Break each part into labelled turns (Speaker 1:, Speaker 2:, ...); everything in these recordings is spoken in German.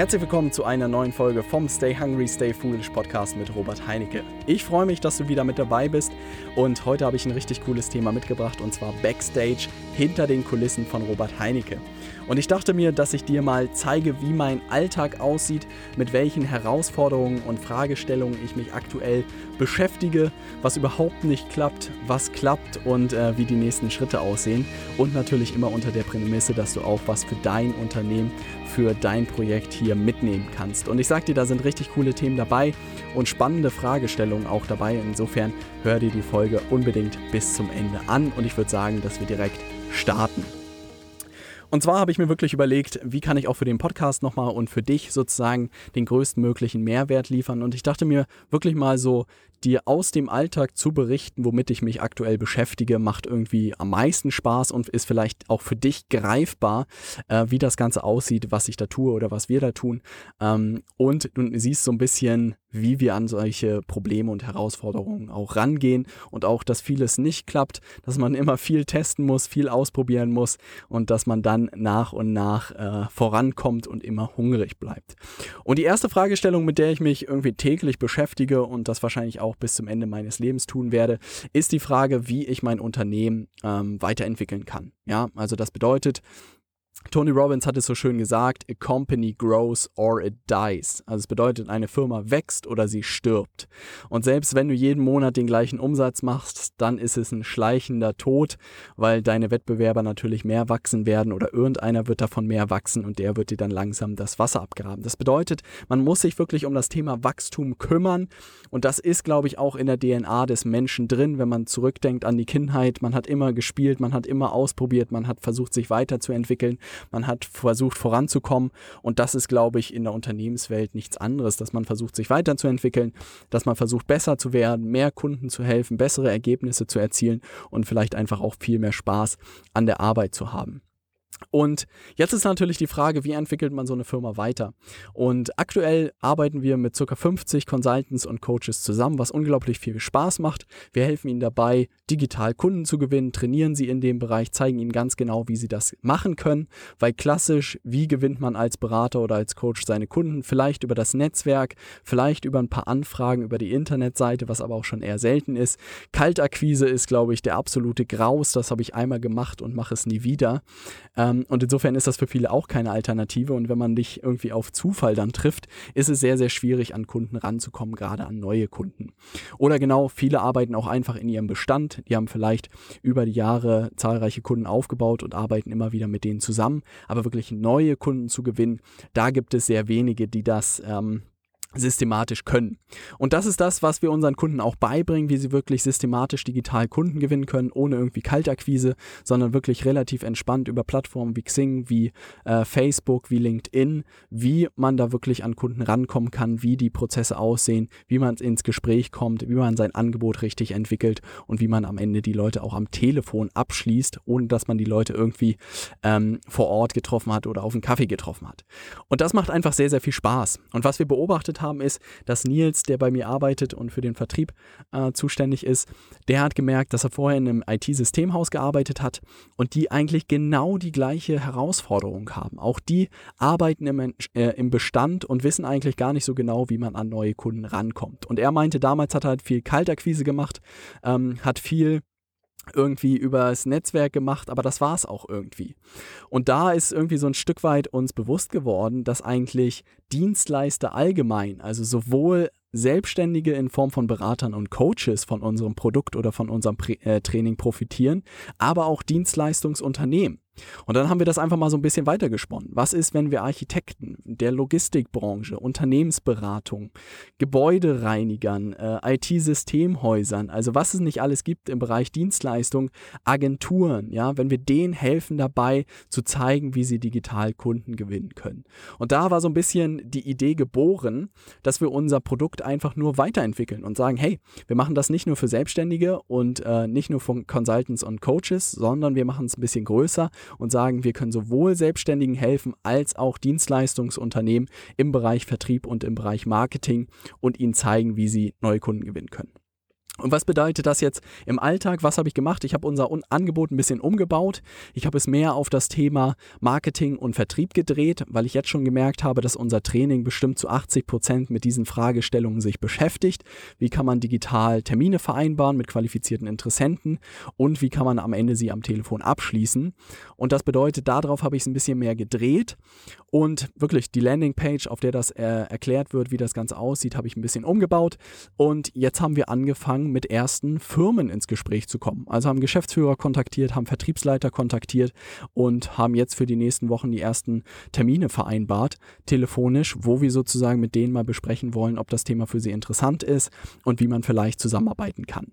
Speaker 1: Herzlich willkommen zu einer neuen Folge vom Stay Hungry, Stay Foolish Podcast mit Robert Heinecke. Ich freue mich, dass du wieder mit dabei bist und heute habe ich ein richtig cooles Thema mitgebracht und zwar Backstage hinter den Kulissen von Robert Heinecke. Und ich dachte mir, dass ich dir mal zeige, wie mein Alltag aussieht, mit welchen Herausforderungen und Fragestellungen ich mich aktuell beschäftige, was überhaupt nicht klappt, was klappt und äh, wie die nächsten Schritte aussehen. Und natürlich immer unter der Prämisse, dass du auch was für dein Unternehmen, für dein Projekt hier mitnehmen kannst. Und ich sag dir, da sind richtig coole Themen dabei und spannende Fragestellungen auch dabei. Insofern hör dir die Folge unbedingt bis zum Ende an und ich würde sagen, dass wir direkt starten. Und zwar habe ich mir wirklich überlegt, wie kann ich auch für den Podcast nochmal und für dich sozusagen den größtmöglichen Mehrwert liefern. Und ich dachte mir wirklich mal so, dir aus dem Alltag zu berichten, womit ich mich aktuell beschäftige, macht irgendwie am meisten Spaß und ist vielleicht auch für dich greifbar, äh, wie das Ganze aussieht, was ich da tue oder was wir da tun. Ähm, und du siehst so ein bisschen, wie wir an solche Probleme und Herausforderungen auch rangehen und auch, dass vieles nicht klappt, dass man immer viel testen muss, viel ausprobieren muss und dass man dann nach und nach äh, vorankommt und immer hungrig bleibt. Und die erste Fragestellung, mit der ich mich irgendwie täglich beschäftige und das wahrscheinlich auch auch bis zum Ende meines Lebens tun werde, ist die Frage, wie ich mein Unternehmen ähm, weiterentwickeln kann. Ja, also das bedeutet, Tony Robbins hat es so schön gesagt, a company grows or it dies. Also es bedeutet, eine Firma wächst oder sie stirbt. Und selbst wenn du jeden Monat den gleichen Umsatz machst, dann ist es ein schleichender Tod, weil deine Wettbewerber natürlich mehr wachsen werden oder irgendeiner wird davon mehr wachsen und der wird dir dann langsam das Wasser abgraben. Das bedeutet, man muss sich wirklich um das Thema Wachstum kümmern und das ist, glaube ich, auch in der DNA des Menschen drin, wenn man zurückdenkt an die Kindheit. Man hat immer gespielt, man hat immer ausprobiert, man hat versucht, sich weiterzuentwickeln man hat versucht voranzukommen und das ist, glaube ich, in der Unternehmenswelt nichts anderes, dass man versucht, sich weiterzuentwickeln, dass man versucht, besser zu werden, mehr Kunden zu helfen, bessere Ergebnisse zu erzielen und vielleicht einfach auch viel mehr Spaß an der Arbeit zu haben. Und jetzt ist natürlich die Frage, wie entwickelt man so eine Firma weiter? Und aktuell arbeiten wir mit ca. 50 Consultants und Coaches zusammen, was unglaublich viel Spaß macht. Wir helfen ihnen dabei, digital Kunden zu gewinnen, trainieren sie in dem Bereich, zeigen ihnen ganz genau, wie sie das machen können. Weil klassisch, wie gewinnt man als Berater oder als Coach seine Kunden? Vielleicht über das Netzwerk, vielleicht über ein paar Anfragen über die Internetseite, was aber auch schon eher selten ist. Kaltakquise ist, glaube ich, der absolute Graus. Das habe ich einmal gemacht und mache es nie wieder. Ähm, und insofern ist das für viele auch keine Alternative. Und wenn man dich irgendwie auf Zufall dann trifft, ist es sehr, sehr schwierig, an Kunden ranzukommen, gerade an neue Kunden. Oder genau, viele arbeiten auch einfach in ihrem Bestand. Die haben vielleicht über die Jahre zahlreiche Kunden aufgebaut und arbeiten immer wieder mit denen zusammen. Aber wirklich neue Kunden zu gewinnen, da gibt es sehr wenige, die das ähm, systematisch können. Und das ist das, was wir unseren Kunden auch beibringen, wie sie wirklich systematisch digital Kunden gewinnen können, ohne irgendwie Kaltakquise, sondern wirklich relativ entspannt über Plattformen wie Xing, wie äh, Facebook, wie LinkedIn, wie man da wirklich an Kunden rankommen kann, wie die Prozesse aussehen, wie man ins Gespräch kommt, wie man sein Angebot richtig entwickelt und wie man am Ende die Leute auch am Telefon abschließt, ohne dass man die Leute irgendwie ähm, vor Ort getroffen hat oder auf einen Kaffee getroffen hat. Und das macht einfach sehr, sehr viel Spaß. Und was wir beobachtet haben, ist, dass Nils, der bei mir arbeitet und für den Vertrieb äh, zuständig ist, der hat gemerkt, dass er vorher in einem IT-Systemhaus gearbeitet hat und die eigentlich genau die gleiche Herausforderung haben. Auch die arbeiten im, äh, im Bestand und wissen eigentlich gar nicht so genau, wie man an neue Kunden rankommt. Und er meinte, damals hat er halt viel Kaltakquise gemacht, ähm, hat viel irgendwie übers Netzwerk gemacht, aber das war es auch irgendwie. Und da ist irgendwie so ein Stück weit uns bewusst geworden, dass eigentlich Dienstleister allgemein, also sowohl Selbstständige in Form von Beratern und Coaches von unserem Produkt oder von unserem äh, Training profitieren, aber auch Dienstleistungsunternehmen. Und dann haben wir das einfach mal so ein bisschen weitergesponnen. Was ist, wenn wir Architekten der Logistikbranche, Unternehmensberatung, Gebäudereinigern, äh, IT-Systemhäusern, also was es nicht alles gibt im Bereich Dienstleistung, Agenturen, ja, wenn wir denen helfen dabei zu zeigen, wie sie digital Kunden gewinnen können. Und da war so ein bisschen die Idee geboren, dass wir unser Produkt einfach nur weiterentwickeln und sagen, hey, wir machen das nicht nur für Selbstständige und äh, nicht nur von Consultants und Coaches, sondern wir machen es ein bisschen größer und sagen, wir können sowohl Selbstständigen helfen als auch Dienstleistungsunternehmen im Bereich Vertrieb und im Bereich Marketing und ihnen zeigen, wie sie neue Kunden gewinnen können. Und was bedeutet das jetzt im Alltag? Was habe ich gemacht? Ich habe unser Angebot ein bisschen umgebaut. Ich habe es mehr auf das Thema Marketing und Vertrieb gedreht, weil ich jetzt schon gemerkt habe, dass unser Training bestimmt zu 80 Prozent mit diesen Fragestellungen sich beschäftigt. Wie kann man digital Termine vereinbaren mit qualifizierten Interessenten und wie kann man am Ende sie am Telefon abschließen? Und das bedeutet, darauf habe ich es ein bisschen mehr gedreht und wirklich die Landingpage, auf der das äh, erklärt wird, wie das Ganze aussieht, habe ich ein bisschen umgebaut. Und jetzt haben wir angefangen, mit ersten Firmen ins Gespräch zu kommen. Also haben Geschäftsführer kontaktiert, haben Vertriebsleiter kontaktiert und haben jetzt für die nächsten Wochen die ersten Termine vereinbart, telefonisch, wo wir sozusagen mit denen mal besprechen wollen, ob das Thema für sie interessant ist und wie man vielleicht zusammenarbeiten kann.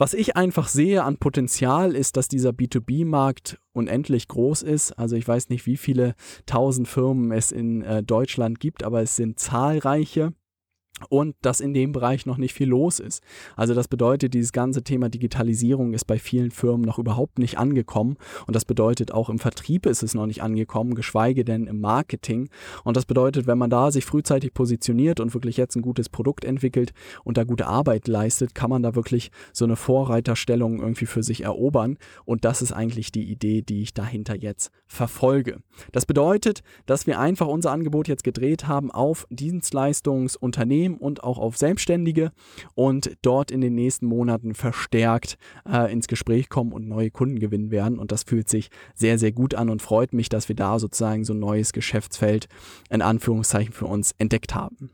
Speaker 1: Was ich einfach sehe an Potenzial ist, dass dieser B2B-Markt unendlich groß ist. Also ich weiß nicht, wie viele tausend Firmen es in äh, Deutschland gibt, aber es sind zahlreiche und dass in dem Bereich noch nicht viel los ist. Also das bedeutet, dieses ganze Thema Digitalisierung ist bei vielen Firmen noch überhaupt nicht angekommen und das bedeutet auch im Vertrieb ist es noch nicht angekommen, geschweige denn im Marketing und das bedeutet, wenn man da sich frühzeitig positioniert und wirklich jetzt ein gutes Produkt entwickelt und da gute Arbeit leistet, kann man da wirklich so eine Vorreiterstellung irgendwie für sich erobern und das ist eigentlich die Idee, die ich dahinter jetzt verfolge. Das bedeutet, dass wir einfach unser Angebot jetzt gedreht haben auf Dienstleistungsunternehmen Unternehmen und auch auf Selbstständige und dort in den nächsten Monaten verstärkt äh, ins Gespräch kommen und neue Kunden gewinnen werden. Und das fühlt sich sehr, sehr gut an und freut mich, dass wir da sozusagen so ein neues Geschäftsfeld in Anführungszeichen für uns entdeckt haben.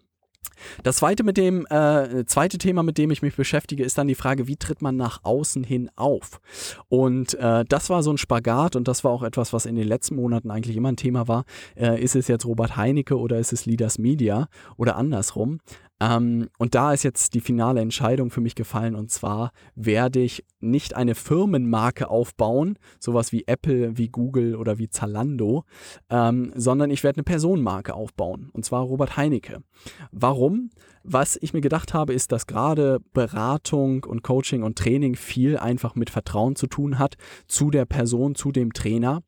Speaker 1: Das zweite, mit dem, äh, zweite Thema, mit dem ich mich beschäftige, ist dann die Frage, wie tritt man nach außen hin auf? Und äh, das war so ein Spagat und das war auch etwas, was in den letzten Monaten eigentlich immer ein Thema war. Äh, ist es jetzt Robert Heinecke oder ist es Leaders Media oder andersrum? Ähm, und da ist jetzt die finale Entscheidung für mich gefallen und zwar werde ich nicht eine Firmenmarke aufbauen, sowas wie Apple, wie Google oder wie Zalando, ähm, sondern ich werde eine Personenmarke aufbauen und zwar Robert Heinecke. Warum? Was ich mir gedacht habe, ist, dass gerade Beratung und Coaching und Training viel einfach mit Vertrauen zu tun hat zu der Person, zu dem Trainer.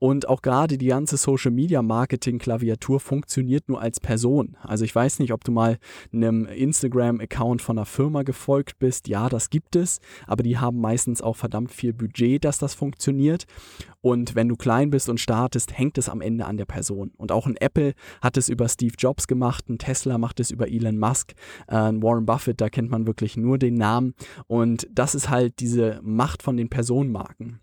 Speaker 1: Und auch gerade die ganze Social Media Marketing Klaviatur funktioniert nur als Person. Also ich weiß nicht, ob du mal einem Instagram-Account von einer Firma gefolgt bist. Ja, das gibt es, aber die haben meistens auch verdammt viel Budget, dass das funktioniert. Und wenn du klein bist und startest, hängt es am Ende an der Person. Und auch ein Apple hat es über Steve Jobs gemacht, ein Tesla macht es über Elon Musk, äh, ein Warren Buffett, da kennt man wirklich nur den Namen. Und das ist halt diese Macht von den Personenmarken.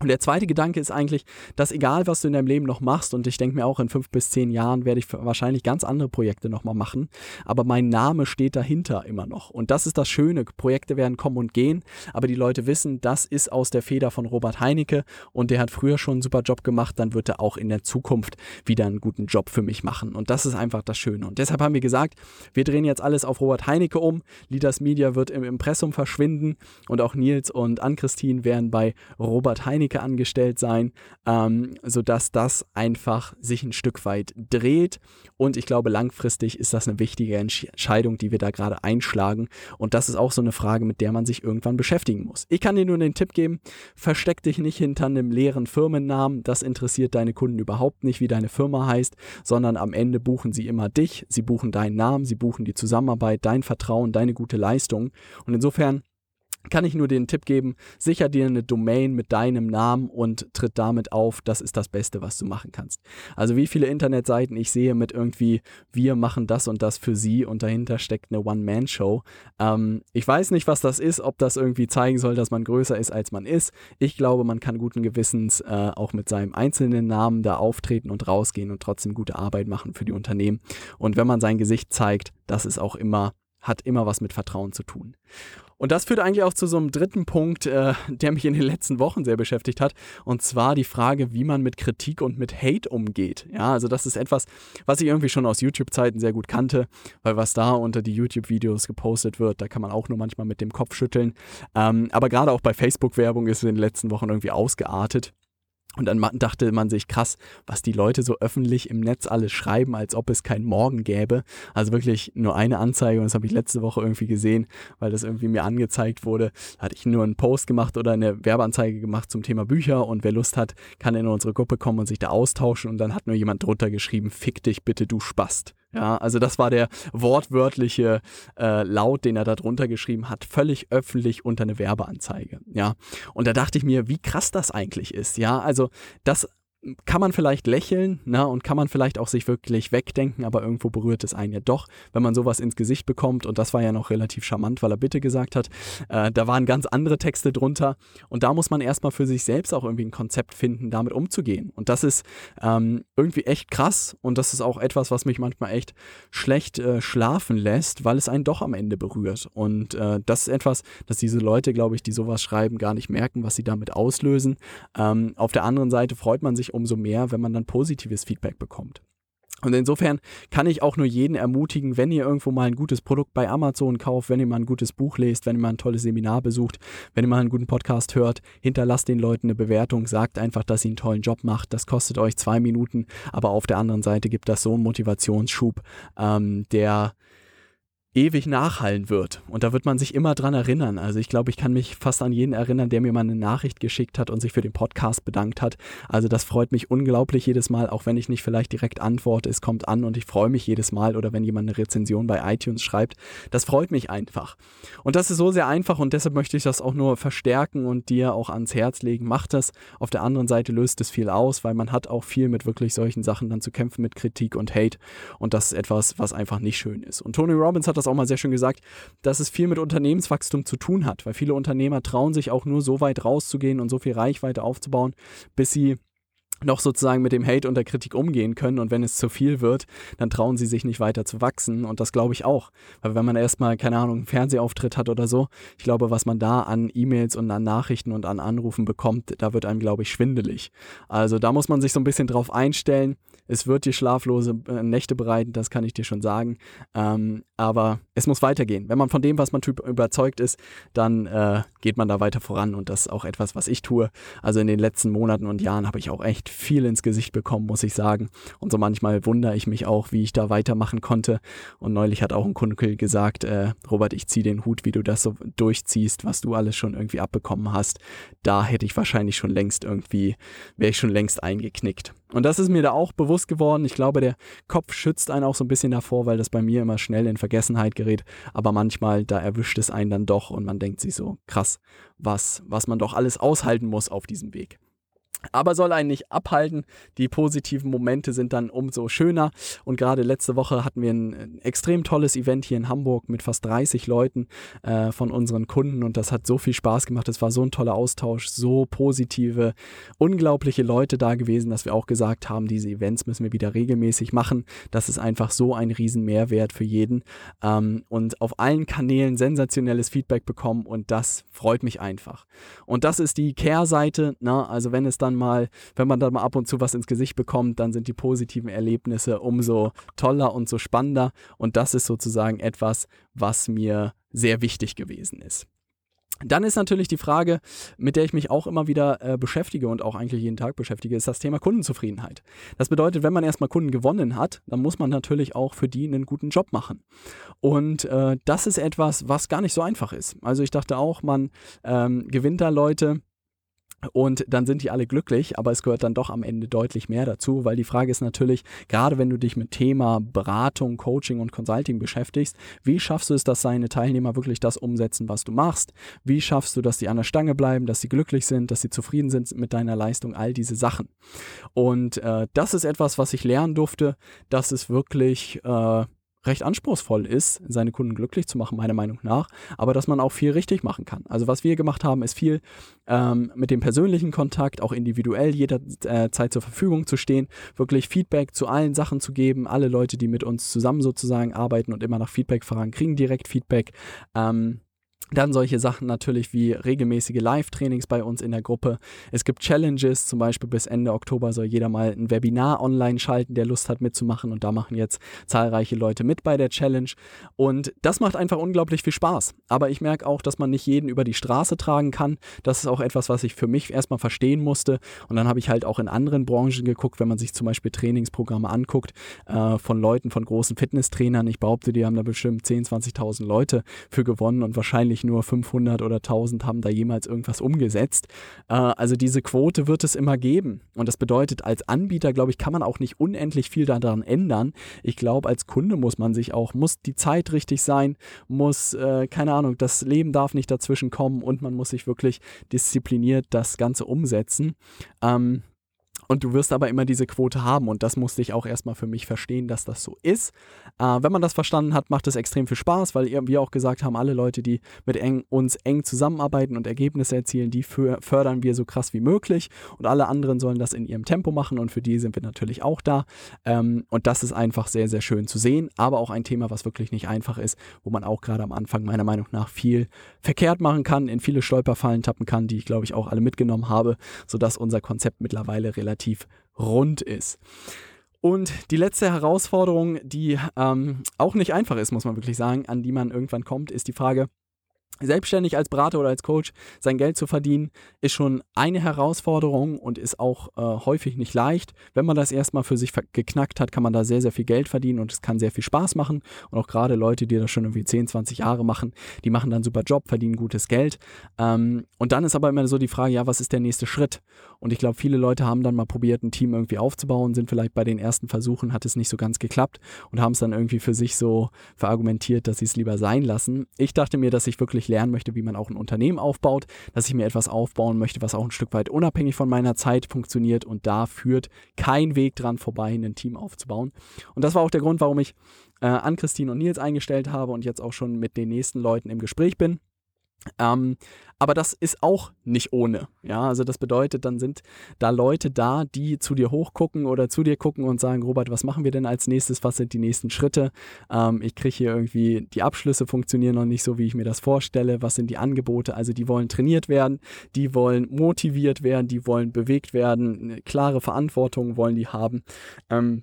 Speaker 1: Und der zweite Gedanke ist eigentlich, dass egal, was du in deinem Leben noch machst, und ich denke mir auch in fünf bis zehn Jahren werde ich wahrscheinlich ganz andere Projekte nochmal machen, aber mein Name steht dahinter immer noch. Und das ist das Schöne. Projekte werden kommen und gehen, aber die Leute wissen, das ist aus der Feder von Robert Heinecke und der hat früher schon einen super Job gemacht, dann wird er auch in der Zukunft wieder einen guten Job für mich machen. Und das ist einfach das Schöne. Und deshalb haben wir gesagt, wir drehen jetzt alles auf Robert Heinecke um. Leaders Media wird im Impressum verschwinden und auch Nils und Ann-Christine werden bei Robert Heinecke Techniker angestellt sein, ähm, sodass das einfach sich ein Stück weit dreht. Und ich glaube, langfristig ist das eine wichtige Entscheidung, die wir da gerade einschlagen. Und das ist auch so eine Frage, mit der man sich irgendwann beschäftigen muss. Ich kann dir nur den Tipp geben, versteck dich nicht hinter einem leeren Firmennamen. Das interessiert deine Kunden überhaupt nicht, wie deine Firma heißt, sondern am Ende buchen sie immer dich, sie buchen deinen Namen, sie buchen die Zusammenarbeit, dein Vertrauen, deine gute Leistung. Und insofern kann ich nur den Tipp geben, sicher dir eine Domain mit deinem Namen und tritt damit auf. Das ist das Beste, was du machen kannst. Also wie viele Internetseiten ich sehe mit irgendwie, wir machen das und das für sie und dahinter steckt eine One-Man-Show. Ähm, ich weiß nicht, was das ist, ob das irgendwie zeigen soll, dass man größer ist, als man ist. Ich glaube, man kann guten Gewissens äh, auch mit seinem einzelnen Namen da auftreten und rausgehen und trotzdem gute Arbeit machen für die Unternehmen. Und wenn man sein Gesicht zeigt, das ist auch immer, hat immer was mit Vertrauen zu tun. Und das führt eigentlich auch zu so einem dritten Punkt, äh, der mich in den letzten Wochen sehr beschäftigt hat. Und zwar die Frage, wie man mit Kritik und mit Hate umgeht. Ja, also das ist etwas, was ich irgendwie schon aus YouTube-Zeiten sehr gut kannte, weil was da unter die YouTube-Videos gepostet wird, da kann man auch nur manchmal mit dem Kopf schütteln. Ähm, aber gerade auch bei Facebook-Werbung ist es in den letzten Wochen irgendwie ausgeartet. Und dann dachte man sich, krass, was die Leute so öffentlich im Netz alles schreiben, als ob es kein Morgen gäbe. Also wirklich nur eine Anzeige und das habe ich letzte Woche irgendwie gesehen, weil das irgendwie mir angezeigt wurde. Da hatte ich nur einen Post gemacht oder eine Werbeanzeige gemacht zum Thema Bücher und wer Lust hat, kann in unsere Gruppe kommen und sich da austauschen und dann hat nur jemand drunter geschrieben, fick dich bitte, du Spast. Ja, also das war der wortwörtliche äh, Laut, den er da drunter geschrieben hat, völlig öffentlich unter eine Werbeanzeige. Ja, und da dachte ich mir, wie krass das eigentlich ist. Ja, also das kann man vielleicht lächeln ne, und kann man vielleicht auch sich wirklich wegdenken, aber irgendwo berührt es einen ja doch, wenn man sowas ins Gesicht bekommt. Und das war ja noch relativ charmant, weil er bitte gesagt hat. Äh, da waren ganz andere Texte drunter. Und da muss man erstmal für sich selbst auch irgendwie ein Konzept finden, damit umzugehen. Und das ist ähm, irgendwie echt krass. Und das ist auch etwas, was mich manchmal echt schlecht äh, schlafen lässt, weil es einen doch am Ende berührt. Und äh, das ist etwas, dass diese Leute, glaube ich, die sowas schreiben, gar nicht merken, was sie damit auslösen. Ähm, auf der anderen Seite freut man sich natürlich umso mehr, wenn man dann positives Feedback bekommt. Und insofern kann ich auch nur jeden ermutigen, wenn ihr irgendwo mal ein gutes Produkt bei Amazon kauft, wenn ihr mal ein gutes Buch lest, wenn ihr mal ein tolles Seminar besucht, wenn ihr mal einen guten Podcast hört, hinterlasst den Leuten eine Bewertung, sagt einfach, dass sie einen tollen Job macht. Das kostet euch zwei Minuten, aber auf der anderen Seite gibt das so einen Motivationsschub, ähm, der ewig nachhallen wird. Und da wird man sich immer dran erinnern. Also ich glaube, ich kann mich fast an jeden erinnern, der mir mal eine Nachricht geschickt hat und sich für den Podcast bedankt hat. Also das freut mich unglaublich jedes Mal, auch wenn ich nicht vielleicht direkt antworte. Es kommt an und ich freue mich jedes Mal. Oder wenn jemand eine Rezension bei iTunes schreibt. Das freut mich einfach. Und das ist so sehr einfach und deshalb möchte ich das auch nur verstärken und dir auch ans Herz legen. Mach das. Auf der anderen Seite löst es viel aus, weil man hat auch viel mit wirklich solchen Sachen dann zu kämpfen, mit Kritik und Hate. Und das ist etwas, was einfach nicht schön ist. Und Tony Robbins hat das auch mal sehr schön gesagt, dass es viel mit Unternehmenswachstum zu tun hat, weil viele Unternehmer trauen sich auch nur so weit rauszugehen und so viel Reichweite aufzubauen, bis sie noch sozusagen mit dem Hate und der Kritik umgehen können und wenn es zu viel wird, dann trauen sie sich nicht weiter zu wachsen und das glaube ich auch, weil wenn man erstmal keine Ahnung einen Fernsehauftritt hat oder so, ich glaube, was man da an E-Mails und an Nachrichten und an Anrufen bekommt, da wird einem glaube ich schwindelig. Also da muss man sich so ein bisschen drauf einstellen. Es wird dir schlaflose äh, Nächte bereiten, das kann ich dir schon sagen. Ähm, aber es muss weitergehen. Wenn man von dem, was man überzeugt ist, dann äh, geht man da weiter voran und das ist auch etwas, was ich tue. Also in den letzten Monaten und Jahren habe ich auch echt viel ins Gesicht bekommen, muss ich sagen. Und so manchmal wundere ich mich auch, wie ich da weitermachen konnte. Und neulich hat auch ein Kunde gesagt, äh, Robert, ich ziehe den Hut, wie du das so durchziehst, was du alles schon irgendwie abbekommen hast. Da hätte ich wahrscheinlich schon längst irgendwie, wäre ich schon längst eingeknickt. Und das ist mir da auch bewusst geworden. Ich glaube, der Kopf schützt einen auch so ein bisschen davor, weil das bei mir immer schnell in Vergessenheit gerät. Aber manchmal, da erwischt es einen dann doch und man denkt sich so, krass, was, was man doch alles aushalten muss auf diesem Weg aber soll einen nicht abhalten. Die positiven Momente sind dann umso schöner. Und gerade letzte Woche hatten wir ein, extrem tolles Event hier in Hamburg mit fast 30 Leuten äh, von unseren Kunden und das hat so viel Spaß gemacht. Es war so ein toller Austausch, so positive, unglaubliche Leute da gewesen, dass wir auch gesagt haben, diese Events müssen wir wieder regelmäßig machen. Das ist einfach so ein riesen Mehrwert für jeden. Ähm, und auf allen Kanälen sensationelles Feedback bekommen und das freut mich einfach. Und das ist die Kehrseite. Ne? Also wenn es dann mal, wenn man dann mal ab und zu was ins Gesicht bekommt, dann sind die positiven Erlebnisse umso toller und so spannender. Und das ist sozusagen etwas, was mir sehr wichtig gewesen ist. Dann ist natürlich die Frage, mit der ich mich auch immer wieder äh, beschäftige und auch eigentlich jeden Tag beschäftige, ist das Thema Kundenzufriedenheit. Das bedeutet, wenn man erstmal Kunden gewonnen hat, dann muss man natürlich auch für die einen guten Job machen. Und äh, das ist etwas, was gar nicht so einfach ist. Also ich dachte auch, man ähm, gewinnt da Leute, und dann sind die alle glücklich, aber es gehört dann doch am Ende deutlich mehr dazu, weil die Frage ist natürlich, gerade wenn du dich mit Thema Beratung, Coaching und Consulting beschäftigst, wie schaffst du es, dass deine Teilnehmer wirklich das umsetzen, was du machst? Wie schaffst du, dass die an der Stange bleiben, dass sie glücklich sind, dass sie zufrieden sind mit deiner Leistung, all diese Sachen. Und äh, das ist etwas, was ich lernen durfte. Das ist wirklich äh, recht anspruchsvoll ist, seine Kunden glücklich zu machen, meiner Meinung nach, aber dass man auch viel richtig machen kann. Also was wir gemacht haben, ist viel ähm, mit dem persönlichen Kontakt, auch individuell jederzeit äh, zur Verfügung zu stehen, wirklich Feedback zu allen Sachen zu geben. Alle Leute, die mit uns zusammen sozusagen arbeiten und immer nach Feedback fragen, kriegen direkt Feedback. Ähm, dann solche Sachen natürlich wie regelmäßige Live-Trainings bei uns in der Gruppe. Es gibt Challenges, zum Beispiel bis Ende Oktober soll jeder mal ein Webinar online schalten, der Lust hat mitzumachen. Und da machen jetzt zahlreiche Leute mit bei der Challenge. Und das macht einfach unglaublich viel Spaß. Aber ich merke auch, dass man nicht jeden über die Straße tragen kann. Das ist auch etwas, was ich für mich erstmal verstehen musste. Und dann habe ich halt auch in anderen Branchen geguckt, wenn man sich zum Beispiel Trainingsprogramme anguckt äh, von Leuten, von großen Fitnesstrainern. Ich behaupte, die haben da bestimmt 10.000, 20.000 Leute für gewonnen und wahrscheinlich nicht nur 500 oder 1000 haben da jemals irgendwas umgesetzt. Äh, also diese Quote wird es immer geben. Und das bedeutet, als Anbieter, glaube ich, kann man auch nicht unendlich viel daran ändern. Ich glaube, als Kunde muss man sich auch, muss die Zeit richtig sein, muss, äh, keine Ahnung, das Leben darf nicht dazwischen kommen und man muss sich wirklich diszipliniert das Ganze umsetzen. Ähm, und du wirst aber immer diese Quote haben und das musste ich auch erstmal für mich verstehen, dass das so ist. Äh, wenn man das verstanden hat, macht es extrem viel Spaß, weil wir auch gesagt haben, alle Leute, die mit eng, uns eng zusammenarbeiten und Ergebnisse erzielen, die fördern wir so krass wie möglich und alle anderen sollen das in ihrem Tempo machen und für die sind wir natürlich auch da. Ähm, und das ist einfach sehr, sehr schön zu sehen, aber auch ein Thema, was wirklich nicht einfach ist, wo man auch gerade am Anfang meiner Meinung nach viel verkehrt machen kann, in viele Stolperfallen tappen kann, die ich glaube ich auch alle mitgenommen habe, sodass unser Konzept mittlerweile relativ relativ rund ist. Und die letzte Herausforderung, die ähm, auch nicht einfach ist, muss man wirklich sagen, an die man irgendwann kommt, ist die Frage, Selbstständig als Berater oder als Coach sein Geld zu verdienen, ist schon eine Herausforderung und ist auch äh, häufig nicht leicht. Wenn man das erstmal für sich geknackt hat, kann man da sehr, sehr viel Geld verdienen und es kann sehr viel Spaß machen. Und auch gerade Leute, die das schon irgendwie 10, 20 Jahre machen, die machen dann super Job, verdienen gutes Geld. Ähm, und dann ist aber immer so die Frage, ja, was ist der nächste Schritt? Und ich glaube, viele Leute haben dann mal probiert, ein Team irgendwie aufzubauen, sind vielleicht bei den ersten Versuchen, hat es nicht so ganz geklappt und haben es dann irgendwie für sich so verargumentiert, dass sie es lieber sein lassen. Ich dachte mir, dass ich wirklich lernen möchte, wie man auch ein Unternehmen aufbaut, dass ich mir etwas aufbauen möchte, was auch ein Stück weit unabhängig von meiner Zeit funktioniert und da führt kein Weg dran vorbei, ein Team aufzubauen. Und das war auch der Grund, warum ich äh, an Christine und Nils eingestellt habe und jetzt auch schon mit den nächsten Leuten im Gespräch bin. Ähm, aber das ist auch nicht ohne. Ja, also das bedeutet, dann sind da Leute da, die zu dir hochgucken oder zu dir gucken und sagen, Robert, was machen wir denn als nächstes? Was sind die nächsten Schritte? Ähm, ich kriege hier irgendwie, die Abschlüsse funktionieren noch nicht so, wie ich mir das vorstelle. Was sind die Angebote? Also die wollen trainiert werden, die wollen motiviert werden, die wollen bewegt werden, eine klare Verantwortung wollen die haben. Ähm,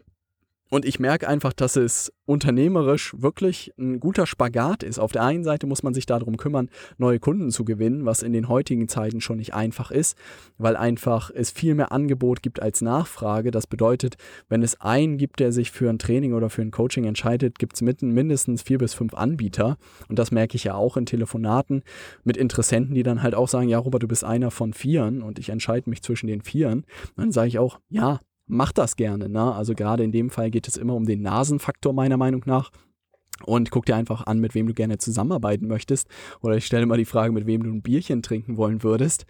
Speaker 1: und ich merke einfach, dass es unternehmerisch wirklich ein guter Spagat ist. Auf der einen Seite muss man sich darum kümmern, neue Kunden zu gewinnen, was in den heutigen Zeiten schon nicht einfach ist, weil einfach es viel mehr Angebot gibt als Nachfrage. Das bedeutet, wenn es einen gibt, der sich für ein Training oder für ein Coaching entscheidet, gibt es mindestens vier bis fünf Anbieter. Und das merke ich ja auch in Telefonaten mit Interessenten, die dann halt auch sagen, ja, Robert, du bist einer von vieren und ich entscheide mich zwischen den vieren. dann sage ich auch, ja, mach das gerne. Ne? Also gerade in dem Fall geht es immer um den Nasenfaktor meiner Meinung nach und guck dir einfach an, mit wem du gerne zusammenarbeiten möchtest. Oder ich stelle mal die Frage, mit wem du ein Bierchen trinken wollen würdest.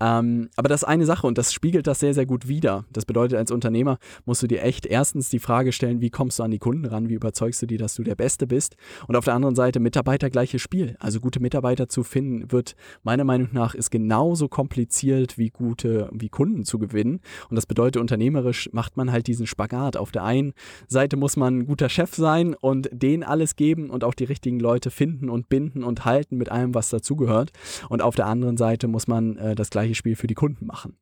Speaker 1: Ähm, aber das ist eine Sache und das spiegelt das sehr, sehr gut wider. Das bedeutet, als Unternehmer musst du dir echt erstens die Frage stellen, wie kommst du an die Kunden ran, wie überzeugst du die, dass du der Beste bist. Und auf der anderen Seite Mitarbeiter gleiches Spiel. Also gute Mitarbeiter zu finden, wird meiner Meinung nach ist genauso kompliziert wie gute, wie Kunden zu gewinnen. Und das bedeutet, unternehmerisch macht man halt diesen Spagat. Auf der einen Seite muss man ein guter Chef sein und den alles alles geben und auch die richtigen Leute finden und binden und halten mit allem, was dazugehört. Und auf der anderen Seite muss man äh, das gleiche Spiel für die Kunden machen.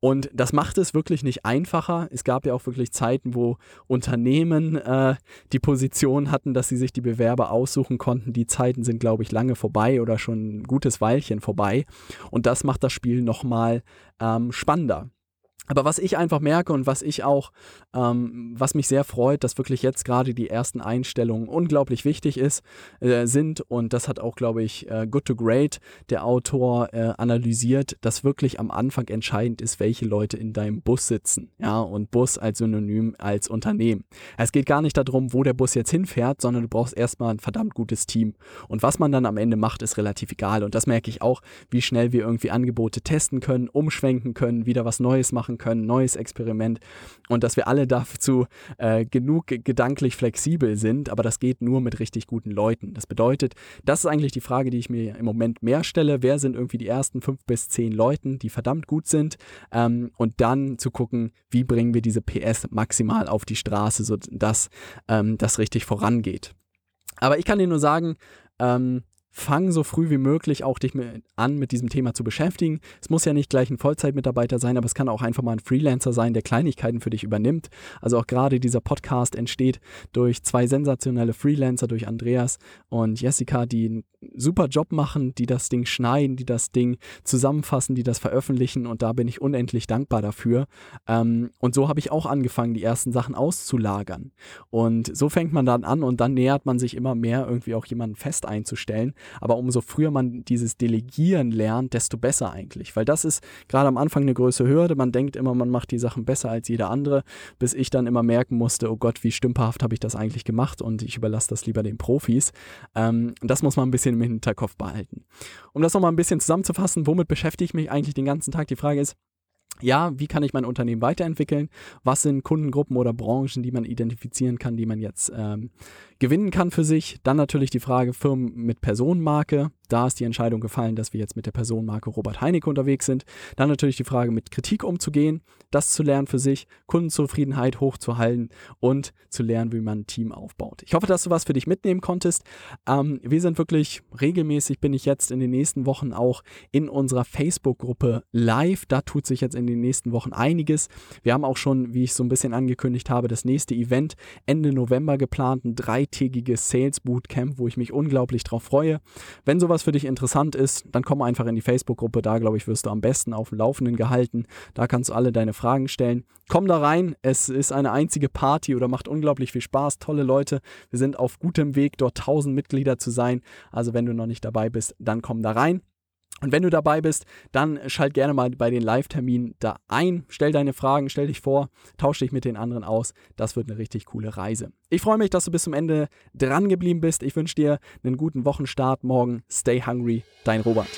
Speaker 1: Und das macht es wirklich nicht einfacher. Es gab ja auch wirklich Zeiten, wo Unternehmen äh, die Position hatten, dass sie sich die Bewerber aussuchen konnten. Die Zeiten sind, glaube ich, lange vorbei oder schon ein gutes Weilchen vorbei. Und das macht das Spiel nochmal ähm, spannender. Aber was ich einfach merke und was ich auch, ähm, was mich sehr freut, dass wirklich jetzt gerade die ersten Einstellungen unglaublich wichtig ist, äh, sind und das hat auch, glaube ich, äh, Good to Great, der Autor, äh, analysiert, dass wirklich am Anfang entscheidend ist, welche Leute in deinem Bus sitzen. Ja, und Bus als Synonym als Unternehmen. Es geht gar nicht darum, wo der Bus jetzt hinfährt, sondern du brauchst erstmal ein verdammt gutes Team. Und was man dann am Ende macht, ist relativ egal. Und das merke ich auch, wie schnell wir irgendwie Angebote testen können, umschwenken können, wieder was Neues machen können, neues Experiment und dass wir alle dazu äh, genug gedanklich flexibel sind, aber das geht nur mit richtig guten Leuten. Das bedeutet, das ist eigentlich die Frage, die ich mir im Moment mehr stelle. Wer sind irgendwie die ersten fünf bis zehn Leuten, die verdammt gut sind ähm, und dann zu gucken, wie bringen wir diese PS maximal auf die Straße, sodass ähm, das richtig vorangeht. Aber ich kann dir nur sagen, ähm, fang so früh wie möglich auch dich mit, an, mit diesem Thema zu beschäftigen. Es muss ja nicht gleich ein Vollzeitmitarbeiter sein, aber es kann auch einfach mal ein Freelancer sein, der Kleinigkeiten für dich übernimmt. Also auch gerade dieser Podcast entsteht durch zwei sensationelle Freelancer, durch Andreas und Jessica, die einen super Job machen, die das Ding schneiden, die das Ding zusammenfassen, die das veröffentlichen und da bin ich unendlich dankbar dafür. Ähm, und so habe ich auch angefangen, die ersten Sachen auszulagern. Und so fängt man dann an und dann nähert man sich immer mehr irgendwie auch jemanden fest einzustellen Aber umso früher man dieses Delegieren lernt, desto besser eigentlich. Weil das ist gerade am Anfang eine größere Hürde. Man denkt immer, man macht die Sachen besser als jeder andere, bis ich dann immer merken musste, oh Gott, wie stümperhaft habe ich das eigentlich gemacht und ich überlasse das lieber den Profis. Ähm, das muss man ein bisschen im Hinterkopf behalten. Um das nochmal ein bisschen zusammenzufassen, womit beschäftige ich mich eigentlich den ganzen Tag? Die Frage ist, ja, wie kann ich mein Unternehmen weiterentwickeln? Was sind Kundengruppen oder Branchen, die man identifizieren kann, die man jetzt ähm, gewinnen kann für sich? Dann natürlich die Frage Firmen mit Personenmarke. Da ist die Entscheidung gefallen, dass wir jetzt mit der Personenmarke Robert Heinecke unterwegs sind. Dann natürlich die Frage, mit Kritik umzugehen, das zu lernen für sich, Kundenzufriedenheit hochzuhalten und zu lernen, wie man ein Team aufbaut. Ich hoffe, dass du was für dich mitnehmen konntest. Ähm, wir sind wirklich regelmäßig, bin ich jetzt in den nächsten Wochen auch in unserer Facebook-Gruppe live. Da tut sich jetzt in den nächsten Wochen einiges. Wir haben auch schon, wie ich so ein bisschen angekündigt habe, das nächste Event Ende November geplant, ein dreitägiges Sales Bootcamp, wo ich mich unglaublich drauf freue. Wenn sowas was für dich interessant ist, dann komm einfach in die Facebook-Gruppe. Da, glaube ich, wirst du am besten auf dem Laufenden gehalten. Da kannst du alle deine Fragen stellen. Komm da rein. Es ist eine einzige Party oder macht unglaublich viel Spaß. Tolle Leute. Wir sind auf gutem Weg, dort 1000 Mitglieder zu sein. Also, wenn du noch nicht dabei bist, dann komm da rein. Und wenn du dabei bist, dann schalt gerne mal bei den Live-Terminen da ein, stell deine Fragen, stell dich vor, tausch dich mit den anderen aus. Das wird eine richtig coole Reise. Ich freue mich, dass du bis zum Ende dran geblieben bist. Ich wünsche dir einen guten Wochenstart morgen. Stay hungry, dein Robert.